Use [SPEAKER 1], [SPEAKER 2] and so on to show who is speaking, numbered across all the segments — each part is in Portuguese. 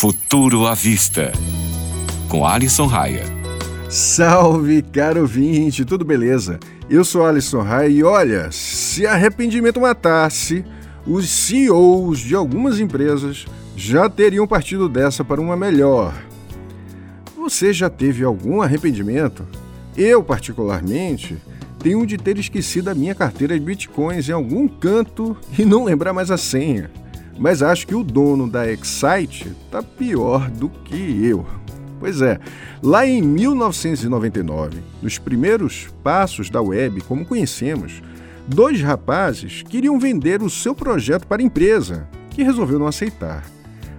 [SPEAKER 1] Futuro à Vista, com Alisson Raia.
[SPEAKER 2] Salve, caro ouvinte, tudo beleza? Eu sou Alisson Raia e olha, se arrependimento matasse, os CEOs de algumas empresas já teriam partido dessa para uma melhor. Você já teve algum arrependimento? Eu, particularmente, tenho de ter esquecido a minha carteira de bitcoins em algum canto e não lembrar mais a senha. Mas acho que o dono da Excite tá pior do que eu. Pois é, lá em 1999, nos primeiros passos da web como conhecemos, dois rapazes queriam vender o seu projeto para a empresa, que resolveu não aceitar.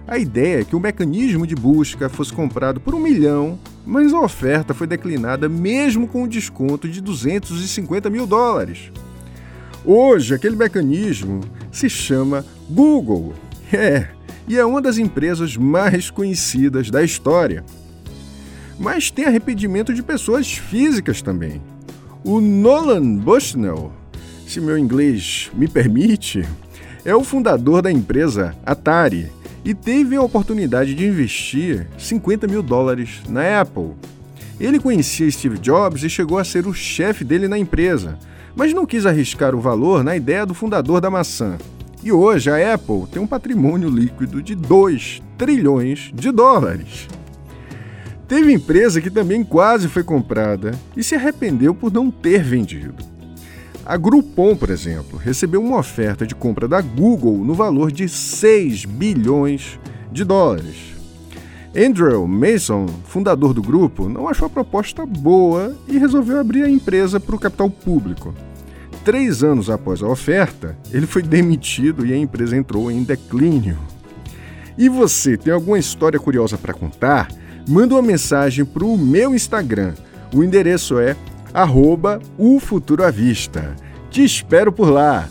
[SPEAKER 2] A ideia é que o mecanismo de busca fosse comprado por um milhão, mas a oferta foi declinada mesmo com um desconto de 250 mil dólares. Hoje, aquele mecanismo se chama Google. É, e é uma das empresas mais conhecidas da história. Mas tem arrependimento de pessoas físicas também. O Nolan Bushnell, se meu inglês me permite, é o fundador da empresa Atari e teve a oportunidade de investir 50 mil dólares na Apple. Ele conhecia Steve Jobs e chegou a ser o chefe dele na empresa, mas não quis arriscar o valor na ideia do fundador da maçã. E hoje a Apple tem um patrimônio líquido de 2 trilhões de dólares. Teve empresa que também quase foi comprada e se arrependeu por não ter vendido. A Groupon, por exemplo, recebeu uma oferta de compra da Google no valor de 6 bilhões de dólares. Andrew Mason, fundador do grupo, não achou a proposta boa e resolveu abrir a empresa para o capital público. Três anos após a oferta, ele foi demitido e a empresa entrou em declínio. E você tem alguma história curiosa para contar? Manda uma mensagem para o meu Instagram. O endereço é arroba. Te espero por lá!